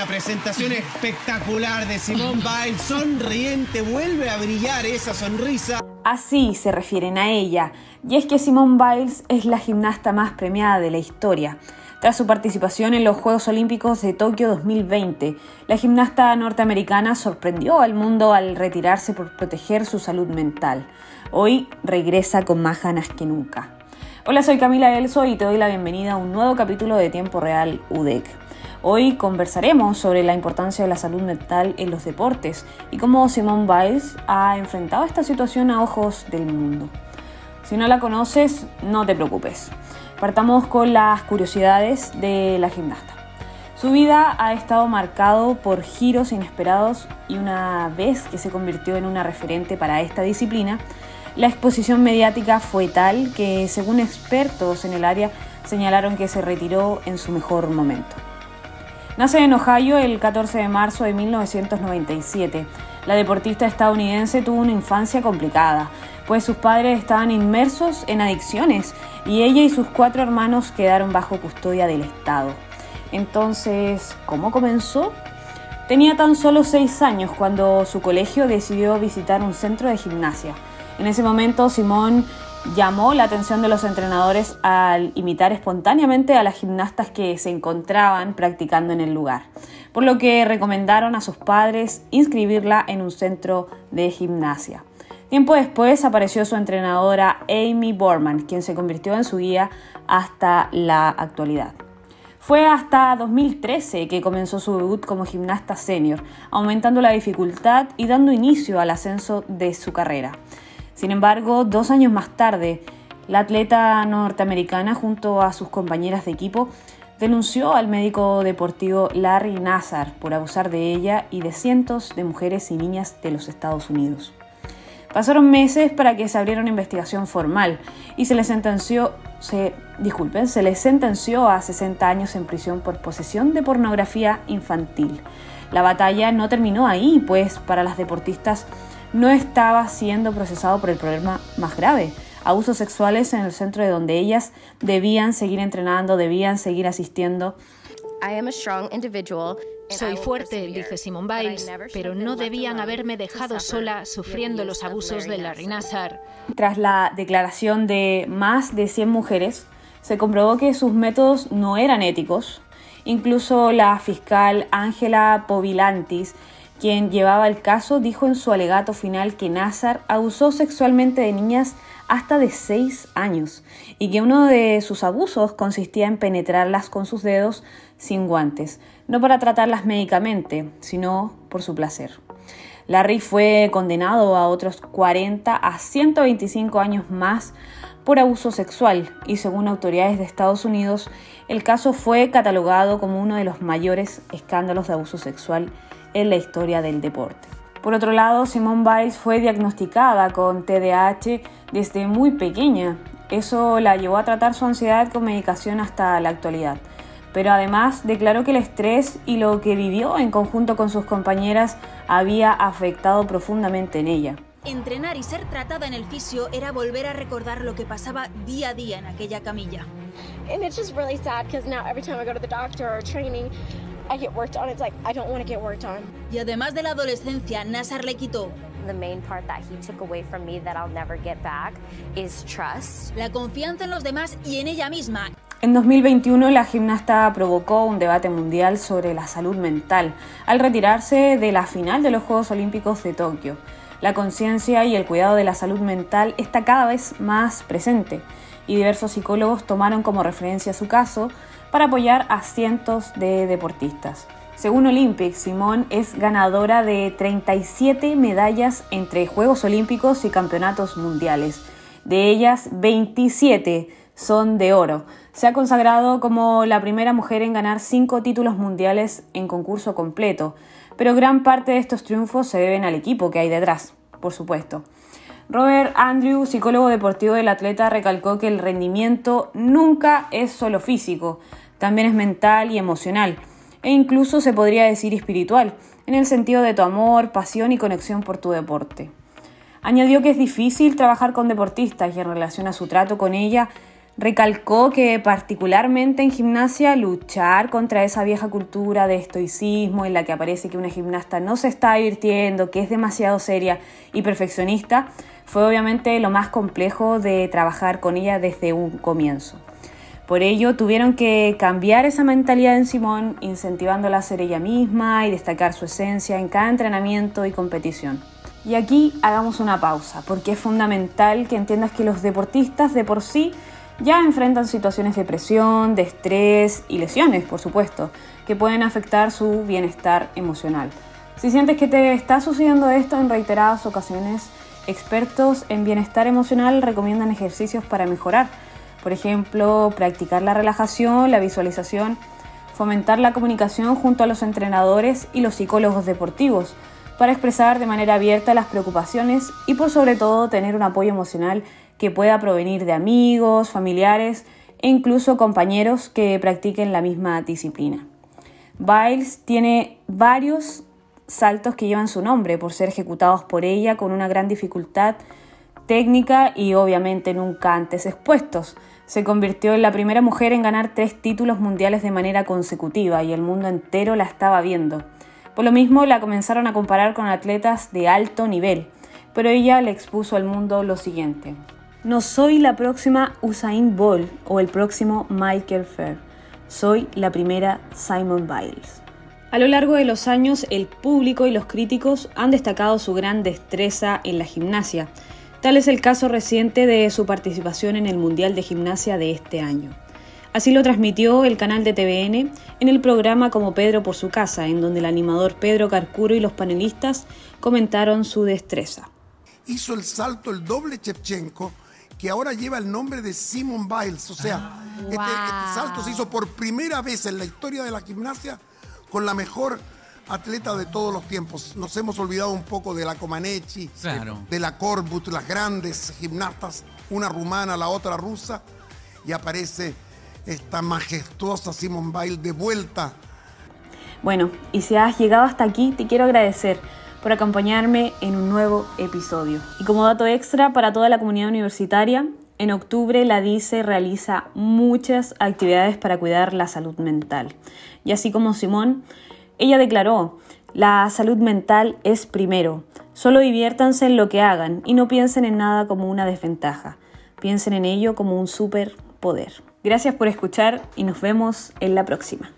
Una presentación espectacular de Simone Biles, sonriente, vuelve a brillar esa sonrisa. Así se refieren a ella, y es que Simone Biles es la gimnasta más premiada de la historia. Tras su participación en los Juegos Olímpicos de Tokio 2020, la gimnasta norteamericana sorprendió al mundo al retirarse por proteger su salud mental. Hoy regresa con más ganas que nunca. Hola, soy Camila Elso y te doy la bienvenida a un nuevo capítulo de Tiempo Real UDEC. Hoy conversaremos sobre la importancia de la salud mental en los deportes y cómo Simone Biles ha enfrentado esta situación a ojos del mundo. Si no la conoces, no te preocupes. Partamos con las curiosidades de la gimnasta. Su vida ha estado marcado por giros inesperados y una vez que se convirtió en una referente para esta disciplina, la exposición mediática fue tal que, según expertos en el área, señalaron que se retiró en su mejor momento. Nace en Ohio el 14 de marzo de 1997. La deportista estadounidense tuvo una infancia complicada, pues sus padres estaban inmersos en adicciones y ella y sus cuatro hermanos quedaron bajo custodia del Estado. Entonces, ¿cómo comenzó? Tenía tan solo seis años cuando su colegio decidió visitar un centro de gimnasia. En ese momento, Simón llamó la atención de los entrenadores al imitar espontáneamente a las gimnastas que se encontraban practicando en el lugar, por lo que recomendaron a sus padres inscribirla en un centro de gimnasia. Tiempo después apareció su entrenadora Amy Borman, quien se convirtió en su guía hasta la actualidad. Fue hasta 2013 que comenzó su debut como gimnasta senior, aumentando la dificultad y dando inicio al ascenso de su carrera. Sin embargo, dos años más tarde, la atleta norteamericana junto a sus compañeras de equipo denunció al médico deportivo Larry Nassar por abusar de ella y de cientos de mujeres y niñas de los Estados Unidos. Pasaron meses para que se abriera una investigación formal y se le sentenció, se, disculpen, se le sentenció a 60 años en prisión por posesión de pornografía infantil. La batalla no terminó ahí, pues para las deportistas no estaba siendo procesado por el problema más grave, abusos sexuales en el centro de donde ellas debían seguir entrenando, debían seguir asistiendo. Soy fuerte, dice Simone Biles, pero no debían haberme dejado sola sufriendo los abusos de Larry Nassar. Tras la declaración de más de 100 mujeres, se comprobó que sus métodos no eran éticos. Incluso la fiscal Ángela Povilantis quien llevaba el caso dijo en su alegato final que Nazar abusó sexualmente de niñas hasta de 6 años y que uno de sus abusos consistía en penetrarlas con sus dedos sin guantes, no para tratarlas médicamente, sino por su placer. Larry fue condenado a otros 40 a 125 años más por abuso sexual y según autoridades de Estados Unidos, el caso fue catalogado como uno de los mayores escándalos de abuso sexual en la historia del deporte. Por otro lado, Simone Biles fue diagnosticada con TDAH desde muy pequeña. Eso la llevó a tratar su ansiedad con medicación hasta la actualidad. Pero además declaró que el estrés y lo que vivió en conjunto con sus compañeras había afectado profundamente en ella. Entrenar y ser tratada en el fisio era volver a recordar lo que pasaba día a día en aquella camilla. And it's just really sad because now every time I go to the doctor or training, I get worked on. It's like I don't want to get worked on. Y además de la adolescencia, Nassar le quitó The main part that he took away from me that I'll never get back is trust. la confianza en los demás y en ella misma. En 2021 la gimnasta provocó un debate mundial sobre la salud mental al retirarse de la final de los Juegos Olímpicos de Tokio. La conciencia y el cuidado de la salud mental está cada vez más presente y diversos psicólogos tomaron como referencia su caso para apoyar a cientos de deportistas. Según Olympic, Simón es ganadora de 37 medallas entre Juegos Olímpicos y Campeonatos Mundiales. De ellas, 27 son de oro. Se ha consagrado como la primera mujer en ganar cinco títulos mundiales en concurso completo, pero gran parte de estos triunfos se deben al equipo que hay detrás, por supuesto. Robert Andrew, psicólogo deportivo del atleta, recalcó que el rendimiento nunca es solo físico, también es mental y emocional, e incluso se podría decir espiritual, en el sentido de tu amor, pasión y conexión por tu deporte. Añadió que es difícil trabajar con deportistas y en relación a su trato con ella, recalcó que particularmente en gimnasia luchar contra esa vieja cultura de estoicismo en la que aparece que una gimnasta no se está divirtiendo, que es demasiado seria y perfeccionista, fue obviamente lo más complejo de trabajar con ella desde un comienzo. Por ello tuvieron que cambiar esa mentalidad en Simón, incentivándola a ser ella misma y destacar su esencia en cada entrenamiento y competición. Y aquí hagamos una pausa, porque es fundamental que entiendas que los deportistas de por sí ya enfrentan situaciones de presión, de estrés y lesiones, por supuesto, que pueden afectar su bienestar emocional. Si sientes que te está sucediendo esto en reiteradas ocasiones, expertos en bienestar emocional recomiendan ejercicios para mejorar. Por ejemplo, practicar la relajación, la visualización, fomentar la comunicación junto a los entrenadores y los psicólogos deportivos para expresar de manera abierta las preocupaciones y por sobre todo tener un apoyo emocional que pueda provenir de amigos, familiares e incluso compañeros que practiquen la misma disciplina. Biles tiene varios saltos que llevan su nombre por ser ejecutados por ella con una gran dificultad técnica y obviamente nunca antes expuestos. Se convirtió en la primera mujer en ganar tres títulos mundiales de manera consecutiva y el mundo entero la estaba viendo. Por lo mismo la comenzaron a comparar con atletas de alto nivel, pero ella le expuso al mundo lo siguiente. No soy la próxima Usain Bolt o el próximo Michael Fair. Soy la primera Simon Biles. A lo largo de los años, el público y los críticos han destacado su gran destreza en la gimnasia. Tal es el caso reciente de su participación en el Mundial de Gimnasia de este año. Así lo transmitió el canal de TVN en el programa Como Pedro por su casa, en donde el animador Pedro Carcuro y los panelistas comentaron su destreza. Hizo el salto el doble Chepchenko que ahora lleva el nombre de Simon Biles. O sea, este, este, salto se hizo por primera vez en la historia de la gimnasia con la mejor atleta de todos los tiempos. Nos hemos olvidado un poco de la Comaneci, de la Corbut, las grandes gimnastas, una rumana, la otra rusa, y aparece esta majestuosa Simon Biles de vuelta. Bueno, y si has llegado hasta aquí, te quiero agradecer por acompañarme en un nuevo episodio. Y como dato extra para toda la comunidad universitaria, en octubre la DICE realiza muchas actividades para cuidar la salud mental. Y así como Simón, ella declaró, la salud mental es primero. Solo diviértanse en lo que hagan y no piensen en nada como una desventaja. Piensen en ello como un superpoder. Gracias por escuchar y nos vemos en la próxima.